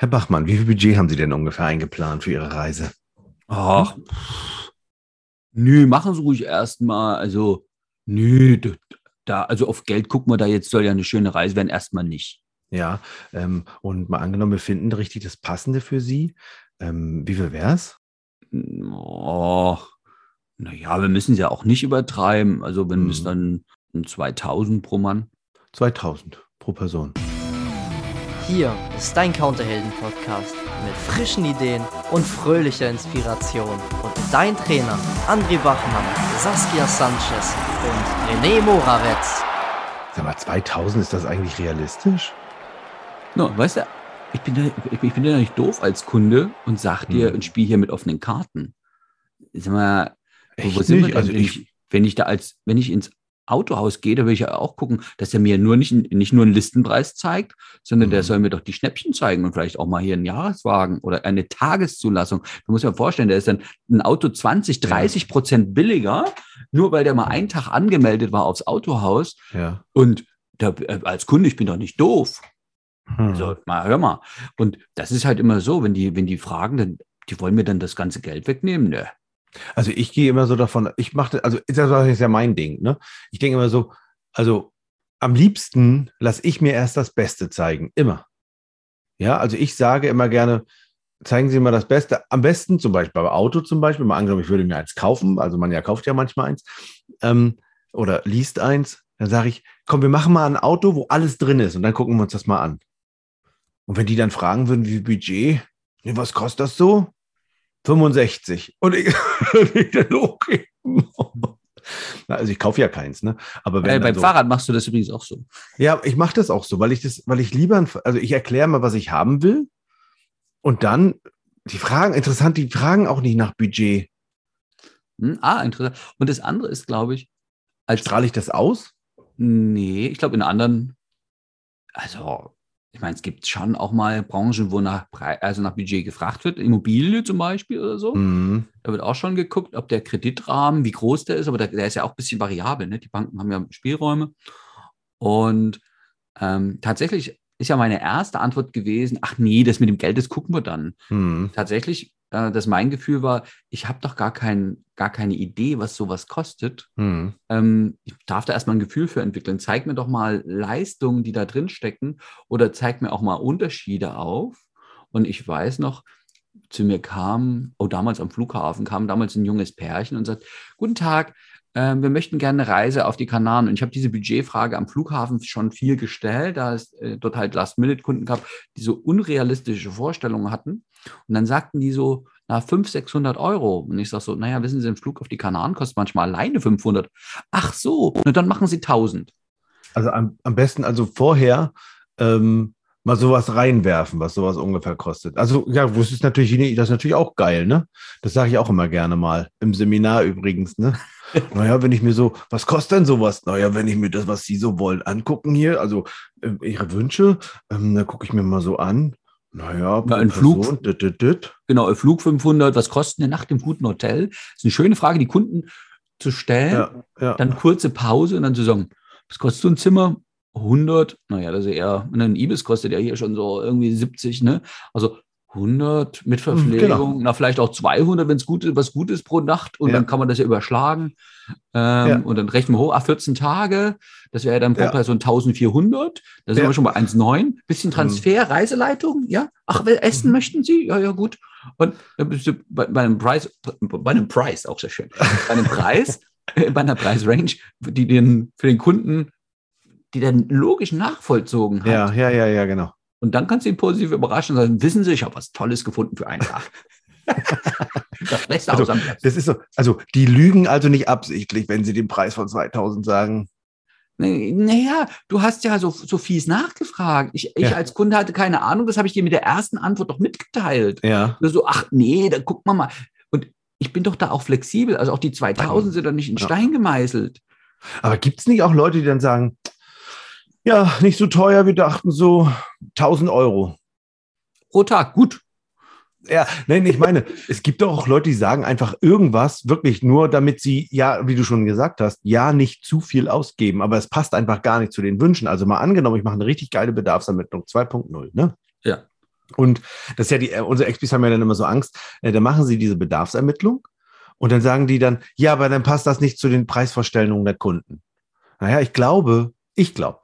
Herr Bachmann, wie viel Budget haben Sie denn ungefähr eingeplant für Ihre Reise? Ach, nö, machen Sie ruhig erstmal. Also, nö, da, also auf Geld gucken wir da jetzt, soll ja eine schöne Reise werden, erstmal nicht. Ja, ähm, und mal angenommen, wir finden richtig das Passende für Sie. Ähm, wie viel wäre es? Oh, naja, wir müssen es ja auch nicht übertreiben. Also, wenn es Mhm. dann 2000 pro Mann. 2000 pro Person. Hier ist dein Counterhelden-Podcast mit frischen Ideen und fröhlicher Inspiration. Und dein Trainer André Bachmann, Saskia Sanchez und René Moravetz. Sag mal, 2000, ist das eigentlich realistisch? No, weißt du, ich bin, ja, ich, ich bin ja nicht doof als Kunde und sag dir Hm. und spiele hier mit offenen Karten. Sag mal, wo, Echt wo sind wir nicht? denn, Also wenn, ich- ich, wenn ich da als, wenn ich ins Autohaus gehe, da will ich ja auch gucken, dass er mir nur nicht, nicht nur einen Listenpreis zeigt, sondern der Mhm. soll mir doch die Schnäppchen zeigen und vielleicht auch mal hier einen Jahreswagen oder eine Tageszulassung. Du musst dir vorstellen, der ist dann ein Auto 20, 30 Prozent billiger, nur weil der mal einen Tag angemeldet war aufs Autohaus. Ja. Und da, äh, als Kunde, ich bin doch nicht doof. Hm. Also, mal, hör mal. Und das ist halt immer so, wenn die, wenn die fragen, dann, die wollen mir dann das ganze Geld wegnehmen. Ne? Also ich gehe immer so davon, ich mache, also das ist ja mein Ding, ne? Ich denke immer so, also am liebsten lasse ich mir erst das Beste zeigen, immer. Ja, also ich sage immer gerne, zeigen Sie mal das Beste. Am besten zum Beispiel beim Auto zum Beispiel, mal angenommen, ich würde mir eins kaufen, also man ja kauft ja manchmal eins ähm, oder liest eins, dann sage ich, komm, wir machen mal ein Auto, wo alles drin ist und dann gucken wir uns das mal an. Und wenn die dann fragen würden, wie Budget, was kostet das so? 65. Und ich, okay. Also ich kaufe ja keins, ne? Aber wenn Äh, beim so, Fahrrad machst du das übrigens auch so. ja, ich mache das auch so, weil ich das, weil ich lieber, also ich erkläre mal, was ich haben will. Und dann, die fragen, interessant, die fragen auch nicht nach Budget. Hm? Ah, interessant. Und das andere ist, glaube ich, als Strahle ich das aus? Nee, ich glaube in anderen, also ich meine, es gibt schon auch mal Branchen, wo nach, Pre- also nach Budget gefragt wird, Immobilie zum Beispiel oder so. Mhm. Da wird auch schon geguckt, ob der Kreditrahmen, wie groß der ist, aber der, der ist ja auch ein bisschen variabel. Ne? Die Banken haben ja Spielräume. Und ähm, tatsächlich ist ja meine erste Antwort gewesen, ach nee, das mit dem Geld, das gucken wir dann. Mhm. Tatsächlich, äh, dass mein Gefühl war, ich habe doch gar, kein, gar keine Idee, was sowas kostet. Mhm. Ähm, ich darf da erstmal ein Gefühl für entwickeln. Zeig mir doch mal Leistungen, die da drin stecken oder zeig mir auch mal Unterschiede auf. Und ich weiß noch, zu mir kam, oh, damals am Flughafen, kam damals ein junges Pärchen und sagt, guten Tag, wir möchten gerne eine Reise auf die Kanaren. Und ich habe diese Budgetfrage am Flughafen schon viel gestellt, da es äh, dort halt Last-Minute-Kunden gab, die so unrealistische Vorstellungen hatten. Und dann sagten die so, na, 500, 600 Euro. Und ich sage so, naja, wissen Sie, ein Flug auf die Kanaren kostet manchmal alleine 500. Ach so, na, dann machen Sie 1000. Also am, am besten also vorher ähm, mal sowas reinwerfen, was sowas ungefähr kostet. Also ja, das ist natürlich, das ist natürlich auch geil, ne? Das sage ich auch immer gerne mal. Im Seminar übrigens, ne? naja, wenn ich mir so, was kostet denn sowas? Naja, wenn ich mir das, was Sie so wollen, angucken hier, also äh, Ihre Wünsche, ähm, dann gucke ich mir mal so an. Naja, pro ein Flug- dit, dit, dit. Genau, ein Flug 500, was kostet eine Nacht im guten Hotel? Das ist eine schöne Frage, die Kunden zu stellen. Ja, ja. Dann kurze Pause und dann zu sagen, was kostet so ein Zimmer? 100, naja, das ist eher, ein Ibis kostet ja hier schon so irgendwie 70, ne? Also 100 mit Verpflegung, genau. na vielleicht auch 200, wenn es gut ist, was gut ist pro Nacht und Ja. dann kann man das ja überschlagen ähm, Ja. und dann rechnen wir hoch, ah, 14 Tage, das wäre ja dann pro Ja. Person 1400, da sind. Mhm. wir schon bei 1,9, bisschen Transfer, Reiseleitung, ja, ach, essen möchten Sie? Ja, ja, gut. Und dann bist du bei, bei einem Preis, bei einem Preis, auch sehr schön, bei einem Preis, äh, bei einer Preisrange, die den, für den Kunden, die dann logisch nachvollzogen hat. ja, ja, ja, ja, genau. Und dann kannst du ihn positiv überraschen und sagen, wissen Sie, ich habe was Tolles gefunden für einen Tag. das Beste Also, aus. Das ist so, also die lügen also nicht absichtlich, wenn sie den Preis von 2000 sagen. Naja, du hast ja so, so fies nachgefragt. Ich, ich Ja. als Kunde hatte keine Ahnung, das habe ich dir mit der ersten Antwort doch mitgeteilt. Ja. Nur so, ach nee, dann guck mal mal. Und ich bin doch da auch flexibel. Also auch die 2000 sind doch nicht in Ja. Stein gemeißelt. Aber gibt es nicht auch Leute, die dann sagen, ja, nicht so teuer, wir dachten so 1000 Euro. Pro Tag, gut. Ja, nein, ich meine, es gibt doch auch Leute, die sagen einfach irgendwas, wirklich nur, damit sie, ja, wie du schon gesagt hast, ja, nicht zu viel ausgeben, aber es passt einfach gar nicht zu den Wünschen. Also mal angenommen, ich mache eine richtig geile Bedarfsermittlung 2.0, ne? Ja. Und das ist ja die, äh, unsere Expis haben ja dann immer so Angst, äh, da machen sie diese Bedarfsermittlung und dann sagen die dann, ja, aber dann passt das nicht zu den Preisvorstellungen der Kunden. Naja, ich glaube, ich glaube,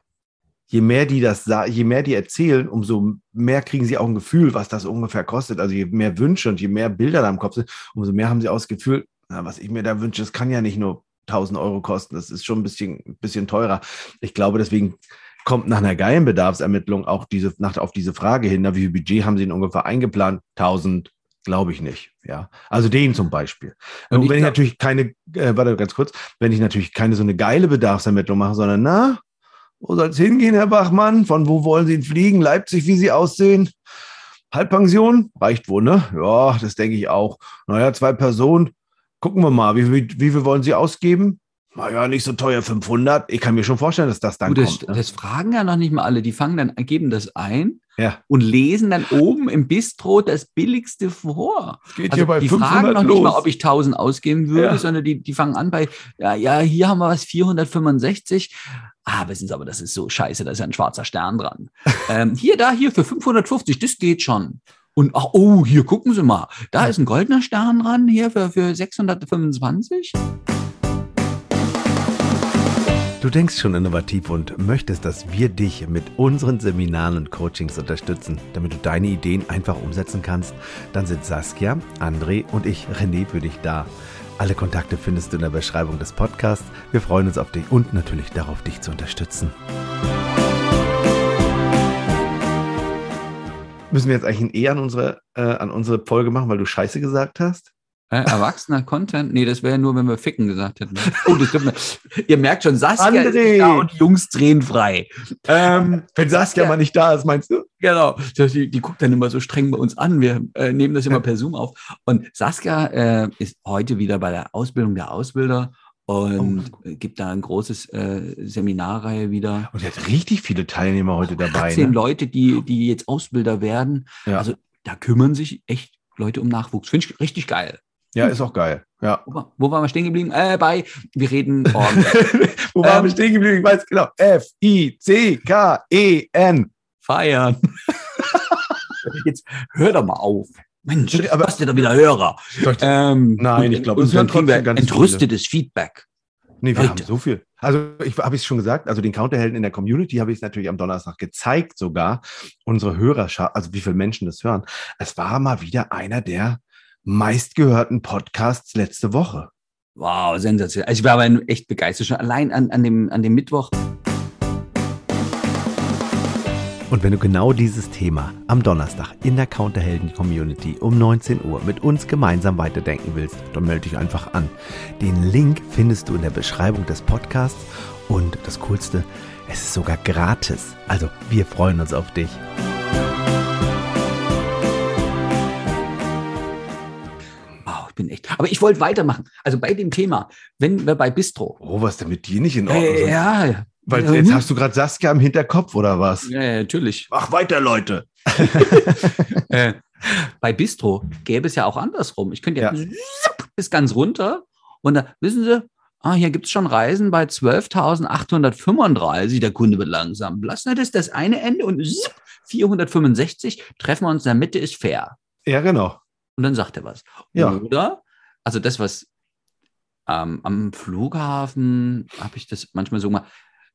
je mehr die das, je mehr die erzählen, umso mehr kriegen sie auch ein Gefühl, was das ungefähr kostet. Also je mehr Wünsche und je mehr Bilder da im Kopf sind, umso mehr haben sie auch das Gefühl, na, was ich mir da wünsche, das kann ja nicht nur 1000 Euro kosten. Das ist schon ein bisschen, ein bisschen teurer. Ich glaube, deswegen kommt nach einer geilen Bedarfsermittlung auch diese, nach, auf diese Frage hin, na, wie viel Budget haben Sie denn ungefähr eingeplant? 1000, glaube ich nicht. Ja, also den zum Beispiel. Und, und wenn ich natürlich keine, äh, warte ganz kurz, wenn ich natürlich keine so eine geile Bedarfsermittlung mache, sondern na, wo soll es hingehen, Herr Bachmann? Von wo wollen Sie ihn fliegen? Leipzig, wie Sie aussehen? Halbpension? Reicht wohl, ne? Ja, das denke ich auch. Naja, zwei Personen. Gucken wir mal, wie, wie, wie viel wollen Sie ausgeben? Naja, nicht so teuer, 500. Ich kann mir schon vorstellen, dass das dann Gut, das, kommt. Ne? Das fragen ja noch nicht mal alle. Die fangen dann, geben das ein ja. und lesen dann oben im Bistro das Billigste vor. Das geht Also hier bei die 500 fragen noch los. nicht mal, ob ich 1000 ausgeben würde, Ja. sondern die, die fangen an bei, ja, ja, hier haben wir was, 465. Ah, wissen Sie aber, das ist so scheiße, da ist ja ein schwarzer Stern dran. ähm, hier, da, hier für 550, das geht schon. Und ach, oh, hier gucken Sie mal, da ist ein goldener Stern dran, hier für, für 625. Du denkst schon innovativ und möchtest, dass wir dich mit unseren Seminaren und Coachings unterstützen, damit du deine Ideen einfach umsetzen kannst, dann sind Saskia, André und ich, René, für dich da. Alle Kontakte findest du in der Beschreibung des Podcasts. Wir freuen uns auf dich und natürlich darauf, dich zu unterstützen. Müssen wir jetzt eigentlich ein E an unsere, äh, an unsere Folge machen, weil du Scheiße gesagt hast? Äh, erwachsener Content? Nee, das wäre nur, wenn wir Ficken gesagt hätten. Oh, das stimmt. Ihr merkt schon, Saskia ist André! nicht da und die Jungs drehen frei. Ähm, Wenn Saskia mal nicht da ist, meinst du? genau. Die, die guckt dann immer so streng bei uns an. Wir äh, nehmen das immer per Zoom auf. Und Saskia äh, ist heute wieder bei der Ausbildung der Ausbilder und äh, gibt da ein großes äh, Seminarreihe wieder. Und er hat richtig viele Teilnehmer heute dabei. 18 Ne? Leute, die, die jetzt Ausbilder werden. Ja. Also da kümmern sich echt Leute um Nachwuchs. Finde ich richtig geil. Ja, ist auch geil. Ja. Wo, war- wo waren wir stehen geblieben? Äh, bei, wir reden morgen. Wo waren Ähm, wir stehen geblieben? Ich weiß genau. F-I-C-K-E-N. feiern. Jetzt hör doch mal auf. Mensch, Aber- hast du da wieder Hörer? Ähm, Nein, ich glaube, es kriegen wir trotzdem ganz entrüstetes Feedback. Nee, wir Leute. haben so viel. Also, ich habe es schon gesagt, also den Counterhelden in der Community habe ich es natürlich am Donnerstag gezeigt, sogar unsere Hörerschaft, also wie viele Menschen das hören. Es war mal wieder einer der meistgehörten Podcasts letzte Woche. Wow, sensationell. Also ich war aber echt begeistert. Schon allein an, an, dem, an dem Mittwoch. Und wenn du genau dieses Thema am Donnerstag in der Counterhelden-Community um 19 Uhr mit uns gemeinsam weiterdenken willst, dann melde dich einfach an. Den Link findest du in der Beschreibung des Podcasts und das Coolste, es ist sogar gratis. Also wir freuen uns auf dich. Echt. Aber ich wollte weitermachen. Also bei dem Thema, wenn wir bei Bistro. Oh, was denn mit dir nicht in Ordnung? Äh, ja, Weil ja, jetzt hast du gerade Saskia im Hinterkopf oder was? ja, ja, natürlich. Mach weiter, Leute. äh, bei Bistro gäbe es ja auch andersrum. Ich könnte ja, Ja. bis ganz runter und da wissen Sie, ah, hier gibt es schon Reisen bei 12.835. Der Kunde wird langsam blass. Na, das ist das eine Ende und zipp, 465 treffen wir uns in der Mitte, ist fair. Ja, genau. Und dann sagt er was. Ja. Oder, also das, was ähm, am Flughafen habe ich das manchmal so mal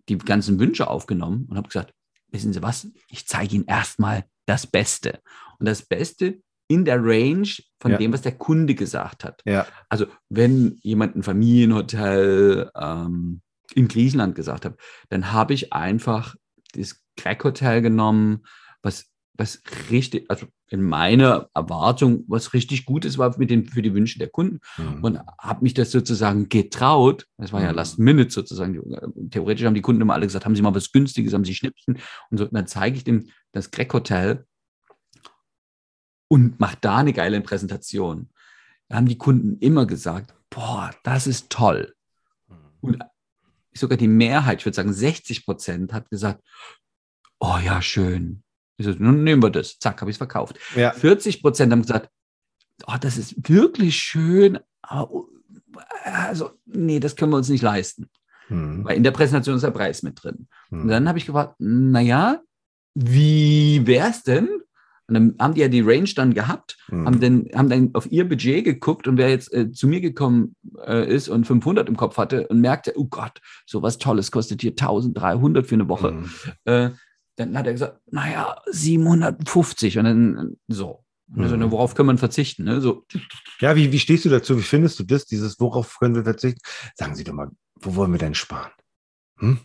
die ganzen Wünsche aufgenommen und habe gesagt, wissen Sie was, ich zeige Ihnen erstmal das Beste. Und das Beste in der Range von Ja. dem, was der Kunde gesagt hat. Ja. Also wenn jemand ein Familienhotel ähm, in Griechenland gesagt hat, dann habe ich einfach das Crack Hotel genommen, was, was richtig, also in meiner Erwartung, was richtig Gutes war mit den, für die Wünsche der Kunden Mhm. und habe mich das sozusagen getraut. Das war ja Mhm. Last Minute sozusagen. Die- Theoretisch haben die Kunden immer alle gesagt, haben Sie mal was Günstiges, haben Sie Schnipsen und so. Und dann zeige ich dem das Crack Hotel und mache da eine geile Präsentation. Da haben die Kunden immer gesagt, boah, das ist toll. Und sogar die Mehrheit, ich würde sagen 60 Prozent, hat gesagt, oh ja, schön. Ich so, nun nehmen wir das. Zack, habe ich es verkauft. Ja. 40 Prozent haben gesagt, oh, das ist wirklich schön, aber also, nee, das können wir uns nicht leisten. Mhm. Weil in der Präsentation ist der Preis mit drin. Und Mhm. dann habe ich gefragt, naja, wie wär's denn? Und dann haben die ja die Range dann gehabt, Mhm. haben, dann, haben dann auf ihr Budget geguckt und wer jetzt äh, zu mir gekommen äh, ist und 500 im Kopf hatte und merkte, oh Gott, so was Tolles kostet hier 1300 für eine Woche. Mhm. Äh, dann hat er gesagt, naja, 750 und dann so. Und also, Mhm. worauf kann man verzichten? Ne? So, Ja, wie, wie stehst du dazu? Wie findest du das? Dieses, worauf können wir verzichten? Sagen Sie doch mal, wo wollen wir denn sparen? Hm?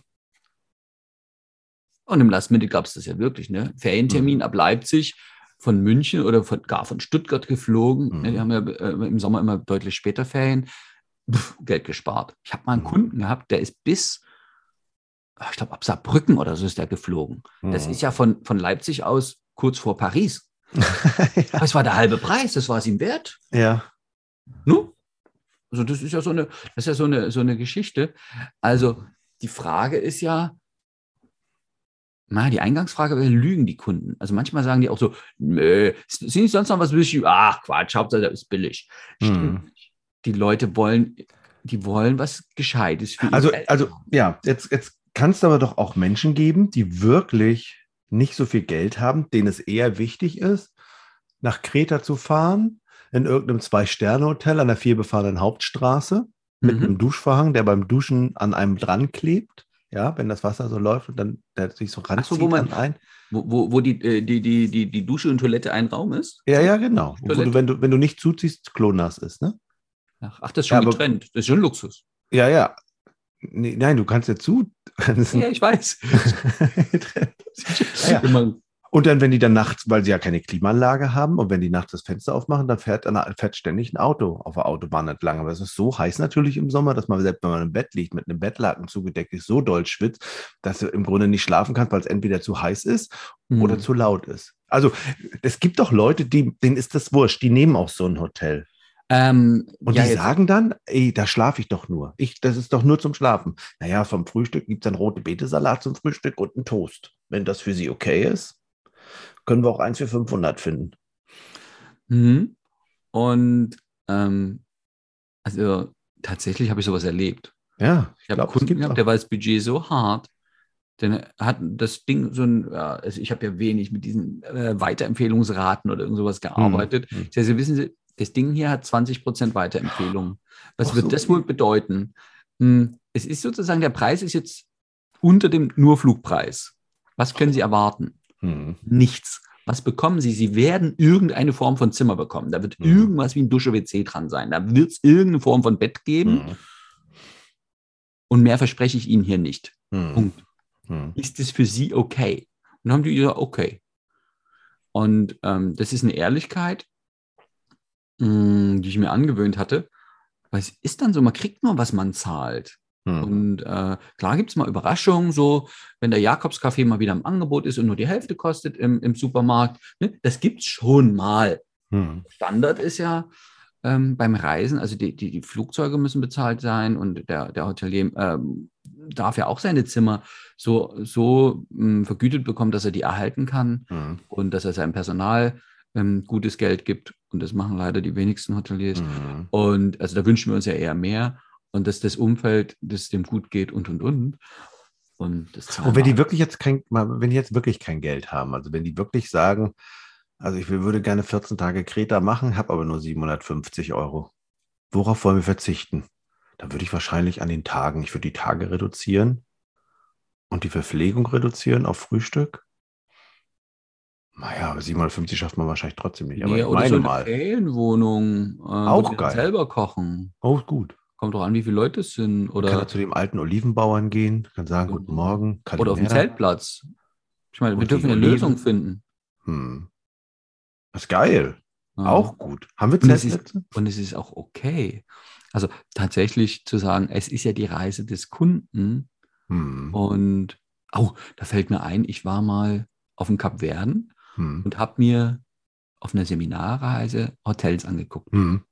Und im Last Minute gab es das ja wirklich, ne? Ferientermin ab Leipzig von München oder von, gar von Stuttgart geflogen. Mhm. Ne, Die haben ja äh, im Sommer immer deutlich später Ferien. Pff, Geld gespart. Ich habe mal einen Mhm. Kunden gehabt, der ist bis, ich glaube, ab Saarbrücken oder so ist der geflogen. Das Mhm. ist ja von, von Leipzig aus kurz vor Paris. ja. Aber es war der halbe Preis, das war es ihm wert. ja. Ne? Also das ist ja so eine, das ist ja so eine, so eine Geschichte. Also die Frage ist ja, na, die Eingangsfrage wäre, lügen die Kunden? Also manchmal sagen die auch so, nö, sind nicht sonst noch was billig? Ach Quatsch, Hauptsache das ist billig. Stimmt Mhm. nicht. Die Leute wollen, die wollen was Gescheites für Also, also ja, jetzt, jetzt kann es aber doch auch Menschen geben, die wirklich nicht so viel Geld haben, denen es eher wichtig ist, nach Kreta zu fahren, in irgendeinem Zwei-Sterne-Hotel an der vielbefahrenen Hauptstraße mit Mhm. einem Duschvorhang, der beim Duschen an einem dran klebt. Ja, wenn das Wasser so läuft und dann der sich so ranzieht wo man- an ein. Wo, wo, wo die, äh, die, die, die, die Dusche und Toilette ein Raum ist? Ja, ja, genau. Du, wenn, du, wenn du nicht zuziehst, klonass ist, ne? Ach, ach, das ist schon Ja, getrennt. Das ist schon Luxus. Ja, ja. Nee, nein, du kannst ja zu. Ja, ich weiß. Ja, ja. Und dann, wenn die dann nachts, weil sie ja keine Klimaanlage haben und wenn die nachts das Fenster aufmachen, dann fährt, dann fährt ständig ein Auto auf der Autobahn entlang. Aber es ist so heiß natürlich im Sommer, dass man selbst, wenn man im Bett liegt, mit einem Bettlaken zugedeckt ist, so doll schwitzt, dass du im Grunde nicht schlafen kannst, weil es entweder zu heiß ist oder Mhm. zu laut ist. Also es gibt doch Leute, die, denen ist das wurscht, die nehmen auch so ein Hotel. Ähm, Und ja, die jetzt- sagen dann, ey, da schlafe ich doch nur. Ich, das ist doch nur zum Schlafen. Naja, vom Frühstück gibt es dann rote Betesalat zum Frühstück und einen Toast. Wenn das für sie okay ist, können wir auch eins für 500 finden. Mhm. Und ähm, also tatsächlich habe ich sowas erlebt. Ja, ich Ich habe Kunden gehabt, der war das Budget so hart, denn hat das Ding so ein, ja, also ich habe ja wenig mit diesen äh, Weiterempfehlungsraten oder irgend sowas gearbeitet. Hm, hm. Ich sage, Sie wissen Sie, das Ding hier hat 20% Weiterempfehlungen. Was Ach wird so. das wohl bedeuten? Hm, Es ist sozusagen, der Preis ist jetzt unter dem Nurflugpreis. Was können Sie erwarten? Hm. Nichts. Was bekommen Sie? Sie werden irgendeine Form von Zimmer bekommen. Da wird Mhm. irgendwas wie ein Dusche-WC dran sein. Da wird es irgendeine Form von Bett geben. Hm. Und mehr verspreche ich Ihnen hier nicht. Hm. Punkt. Hm. Ist es für Sie okay? Und dann haben die gesagt, okay. Und ähm, das ist eine Ehrlichkeit, mh, die ich mir angewöhnt hatte. Weil es ist dann so, man kriegt nur, was man zahlt. Hm. Und äh, klar gibt es mal Überraschungen, so wenn der Jakobscafé mal wieder im Angebot ist und nur die Hälfte kostet im, im Supermarkt. Ne? Das gibt es schon mal. Hm. Standard ist ja ähm, beim Reisen, also die, die, die Flugzeuge müssen bezahlt sein und der, der Hotelier ähm, darf ja auch seine Zimmer so, so ähm, vergütet bekommen, dass er die erhalten kann Hm. und dass er seinem Personal ähm, gutes Geld gibt. Und das machen leider die wenigsten Hoteliers. Hm. Und also da wünschen wir uns ja eher mehr und dass das Umfeld, dass dem gut geht und und und. Und, das Und wenn die wirklich jetzt kein, wenn die jetzt wirklich kein Geld haben, also wenn die wirklich sagen, also ich würde gerne 14 Tage Kreta machen, habe aber nur 750 Euro. Worauf wollen wir verzichten? Dann würde ich wahrscheinlich an den Tagen, ich würde die Tage reduzieren und die Verpflegung reduzieren auf Frühstück. Naja, aber 750 schafft man wahrscheinlich trotzdem nicht. Aber Nee, ich meine so eine mal. Ferienwohnung. Äh, Auch geil. Selber kochen. Oh, gut. Kommt doch an, wie viele Leute es sind. Oder kann er zu dem alten Olivenbauern gehen, kann sagen, guten Morgen. oder auf dem. Zeltplatz. Ich meine, wir Und dürfen eine Oliven. Lösung finden. Hm. Das ist geil. Ja. Auch gut. Haben wir Und Zeltplätze? Und es ist auch okay. Also tatsächlich zu sagen, es ist ja die Reise des Kunden. Hm. Und, oh, da fällt mir ein, ich war mal auf dem Kap Verden Hm. und habe mir auf einer Seminarreise Hotels angeguckt. Hm.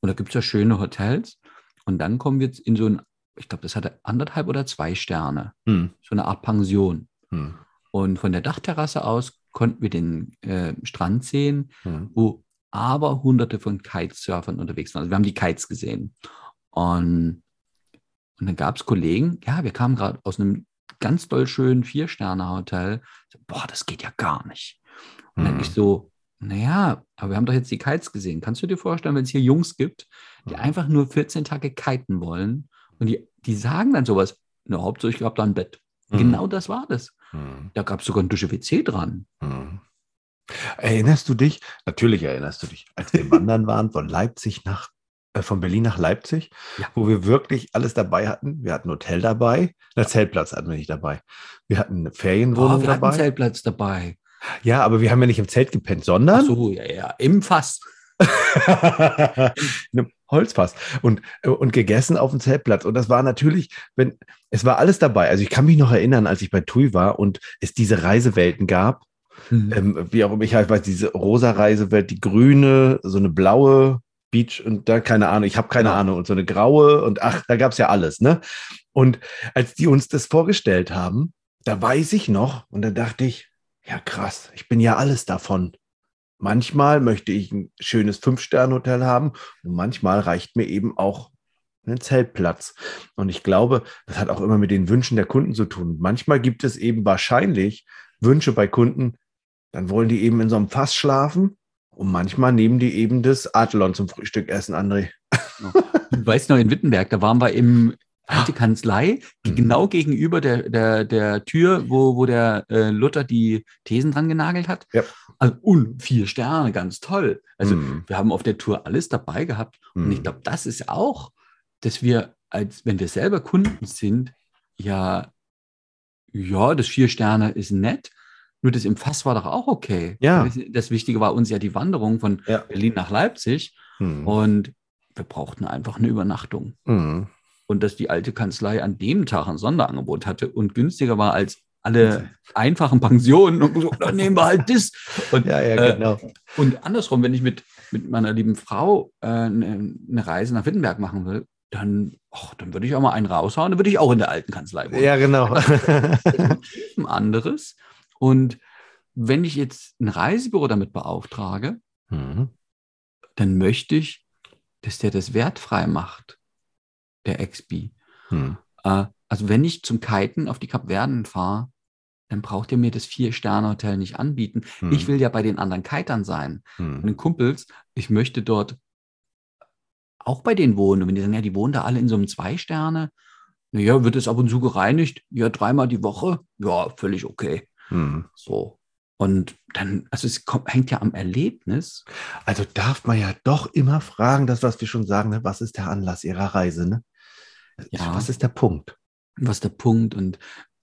Und da gibt es ja schöne Hotels. Und dann kommen wir jetzt in so ein, ich glaube, das hatte anderthalb oder zwei Sterne, Hm. so eine Art Pension. Hm. Und von der Dachterrasse aus konnten wir den äh, Strand sehen, Hm. wo aber hunderte von Kitesurfern unterwegs waren. Also wir haben die Kites gesehen. Und, und dann gab es Kollegen, ja, wir kamen gerade aus einem ganz doll schönen Vier-Sterne-Hotel. So, Boah, das geht ja gar nicht. Und dann Hm. ich so, Naja, aber wir haben doch jetzt die Kites gesehen. Kannst du dir vorstellen, wenn es hier Jungs gibt, die Mhm. einfach nur 14 Tage kiten wollen und die, die sagen dann sowas, na, Hauptsache ich habe da ein Bett. Mhm. Genau das war das. Mhm. Da gab es sogar ein Dusche-WC dran. Mhm. Erinnerst du dich? Natürlich erinnerst du dich, als wir wandern waren von Leipzig nach, äh, von Berlin nach Leipzig, Ja. wo wir wirklich alles dabei hatten. Wir hatten ein Hotel dabei, einen Zeltplatz hatten wir nicht dabei. Wir hatten eine Oh, Ferienwohnung wir hatten dabei. Zeltplatz dabei. Ja, aber wir haben ja nicht im Zelt gepennt, Ach sondern so, ja, ja, im Fass. in einem Holzfass und, und gegessen auf dem Zeltplatz. Und das war natürlich, wenn, es war alles dabei. Also ich kann mich noch erinnern, als ich bei TUI war und es diese Reisewelten gab, Mhm. ähm, wie auch immer, ich weiß, diese rosa Reisewelt, die grüne, so eine blaue Beach und da keine Ahnung, ich habe keine Ja. Ahnung und so eine graue und ach, da gab es ja alles, ne? Und als die uns das vorgestellt haben, da weiß ich noch und da dachte ich, ja krass, ich bin ja alles davon. Manchmal möchte ich ein schönes Fünf-Sterne-Hotel haben und manchmal reicht mir eben auch ein Zeltplatz. Und ich glaube, das hat auch immer mit den Wünschen der Kunden zu tun. Manchmal gibt es eben wahrscheinlich Wünsche bei Kunden, dann wollen die eben in so einem Fass schlafen und manchmal nehmen die eben das Adlon zum Frühstück essen, André. Du weißt noch, in Wittenberg, da waren wir im alte Kanzlei, die Mhm. genau gegenüber der, der, der Tür, wo, wo der äh, Luther die Thesen dran genagelt hat. Ja. Also, und vier Sterne, ganz toll. Also Hm, wir haben auf der Tour alles dabei gehabt. Und ich hm, glaube, das ist auch, dass wir, als wenn wir selber Kunden sind, ja, ja, das vier Sterne ist nett. Nur das im Fass war doch auch okay. Ja. Das Wichtige war uns ja die Wanderung von Ja. Berlin nach Leipzig. hm, Und wir brauchten einfach eine Übernachtung. hm. Und dass die alte Kanzlei an dem Tag ein Sonderangebot hatte und günstiger war als alle einfachen Pensionen. Und so, dann nehmen wir halt das. Und, Ja, ja, äh, genau. und andersrum, wenn ich mit, mit meiner lieben Frau äh, eine, eine Reise nach Wittenberg machen will, dann, ach, dann würde ich auch mal einen raushauen, dann würde ich auch in der alten Kanzlei wohnen. Ja, genau. ein anderes. Und wenn ich jetzt ein Reisebüro damit beauftrage, Hm, dann möchte ich, dass der das wertfrei macht, der XB. hm, Äh, also wenn ich zum Kiten auf die Kapverden fahre, dann braucht ihr mir das Vier-Sterne-Hotel nicht anbieten. hm, Ich will ja bei den anderen Kitern sein. hm. Den Kumpels, ich möchte dort auch bei denen wohnen. Und wenn die sagen, ja, die wohnen da alle in so einem Zwei-Sterne, naja, wird es ab und zu gereinigt? Ja, dreimal die Woche? Ja, völlig okay. Hm. So. Und dann, also es kommt, hängt ja am Erlebnis. Also darf man ja doch immer fragen, das, was wir schon sagen, ne? was ist der Anlass Ihrer Reise? Ne? Ja. Was ist der Punkt? Was ist der Punkt und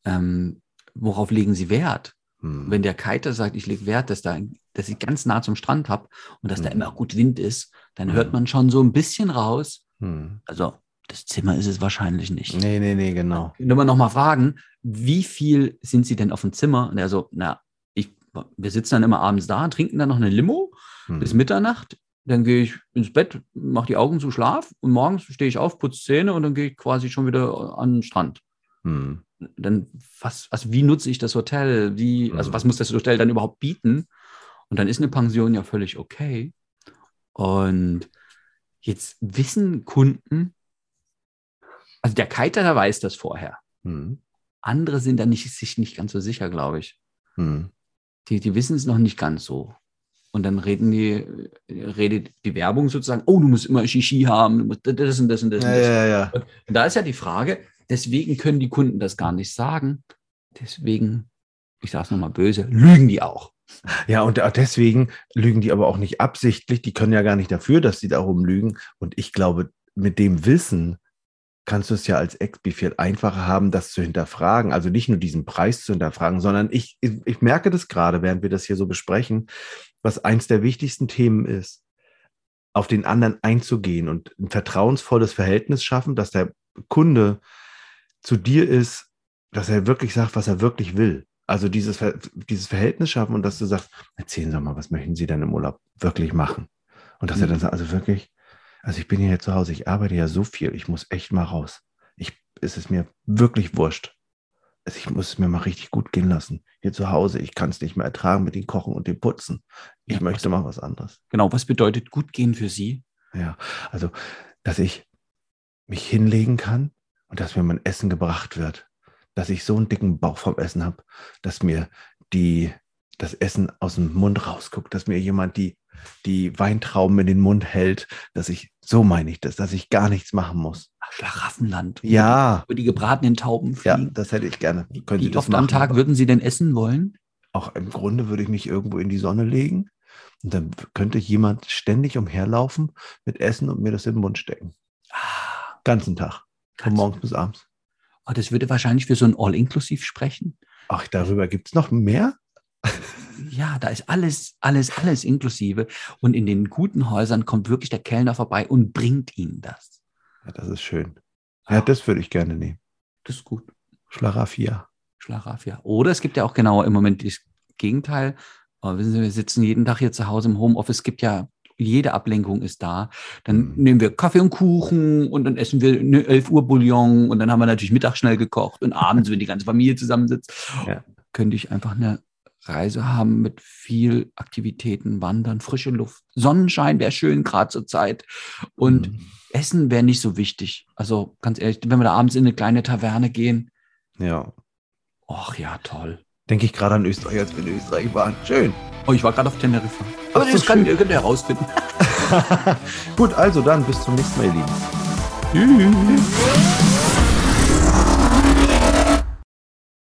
ähm, worauf legen Sie Wert? Hm. Wenn der Kiter sagt, ich lege Wert, dass, da, dass ich ganz nah zum Strand habe und dass da Mhm. immer gut Wind ist, dann hört Mhm. man schon so ein bisschen raus. Hm. Also das Zimmer ist es wahrscheinlich nicht. Nee, nee, nee, genau. Wenn wir nochmal fragen, wie viel sind Sie denn auf dem Zimmer? Und er so, na, ich, wir sitzen dann immer abends da, trinken dann noch eine Limo Hm. bis Mitternacht. Dann gehe ich ins Bett, mache die Augen zu Schlaf und morgens stehe ich auf, putze Zähne und dann gehe ich quasi schon wieder an den Strand. Hm. Dann, was, also wie nutze ich das Hotel? Wie, also Mhm. was muss das Hotel dann überhaupt bieten? Und dann ist eine Pension ja völlig okay. Und jetzt wissen Kunden, also der Kiter, der weiß das vorher. Hm. Andere sind da nicht, sich nicht ganz so sicher, glaube ich. Hm. Die, die wissen es noch nicht ganz so. Und dann reden die, redet die Werbung sozusagen, oh, du musst immer Shishi haben, du musst das und das und das. Ja, und das. ja, ja. Und da ist ja die Frage, deswegen können die Kunden das gar nicht sagen. Deswegen, ich sage es nochmal böse, lügen die auch. Ja, und auch deswegen lügen die aber auch nicht absichtlich. Die können ja gar nicht dafür, dass sie darum lügen. Und ich glaube, mit dem Wissen kannst du es ja als Expi viel einfacher haben, das zu hinterfragen. Also nicht nur diesen Preis zu hinterfragen, sondern ich, ich merke das gerade, während wir das hier so besprechen, was eins der wichtigsten Themen ist, auf den anderen einzugehen und ein vertrauensvolles Verhältnis schaffen, dass der Kunde zu dir ist, dass er wirklich sagt, was er wirklich will. Also dieses, dieses Verhältnis schaffen und dass du sagst, erzählen Sie mal, was möchten Sie denn im Urlaub wirklich machen? Und dass er dann Mhm. sagt, also wirklich, also ich bin hier zu Hause, ich arbeite ja so viel, ich muss echt mal raus. Ich, es ist mir wirklich wurscht. Also ich muss es mir mal richtig gut gehen lassen. Hier zu Hause, ich kann es nicht mehr ertragen mit dem Kochen und dem Putzen. Ich Ja, möchte mal was anderes. Genau, was bedeutet gut gehen für Sie? Ja, also, dass ich mich hinlegen kann und dass mir mein Essen gebracht wird. Dass ich so einen dicken Bauch vom Essen habe, dass mir die das Essen aus dem Mund rausguckt, dass mir jemand die, die Weintrauben in den Mund hält, dass ich, so meine ich das, dass ich gar nichts machen muss. Schlaraffenland. Ja. Wo die gebratenen Tauben Ja, fliegen. das hätte ich gerne. Können Sie Wie das oft am machen? Tag würden Sie denn essen wollen? Auch im Grunde würde ich mich irgendwo in die Sonne legen und dann könnte jemand ständig umherlaufen mit Essen und mir das in den Mund stecken. Ah, Ganzen Tag. Von morgens bis abends. oh, das würde wahrscheinlich für so ein All-Inklusiv sprechen. Ach, darüber gibt es noch mehr? Ja, da ist alles, alles, alles inklusive. Und in den guten Häusern kommt wirklich der Kellner vorbei und bringt Ihnen das. Ja, das ist schön. Ja, das würde ich gerne nehmen. Das ist gut. Schlaraffia. Schlaraffia. Oder es gibt ja auch genau im Moment das Gegenteil. Aber wissen Sie, wir sitzen jeden Tag hier zu Hause im Homeoffice. Es gibt ja, jede Ablenkung ist da. Dann Mhm. nehmen wir Kaffee und Kuchen und dann essen wir eine 11 Uhr Bouillon und dann haben wir natürlich Mittag schnell gekocht und abends, wenn die ganze Familie zusammensitzt, Ja. könnte ich einfach eine Reise haben mit viel Aktivitäten, Wandern, frische Luft. Sonnenschein wäre schön, gerade zur Zeit. Und Mhm. Essen wäre nicht so wichtig. Also ganz ehrlich, wenn wir da abends in eine kleine Taverne gehen, Ja. ach ja, toll. Denke ich gerade an Österreich, als wir in Österreich waren. Schön. Oh, ich war gerade auf Teneriffa. Aber Ach so, das kann, schön. könnt ihr herausfinden. Gut, also dann bis zum nächsten Mal, ihr Lieben. Tschüss.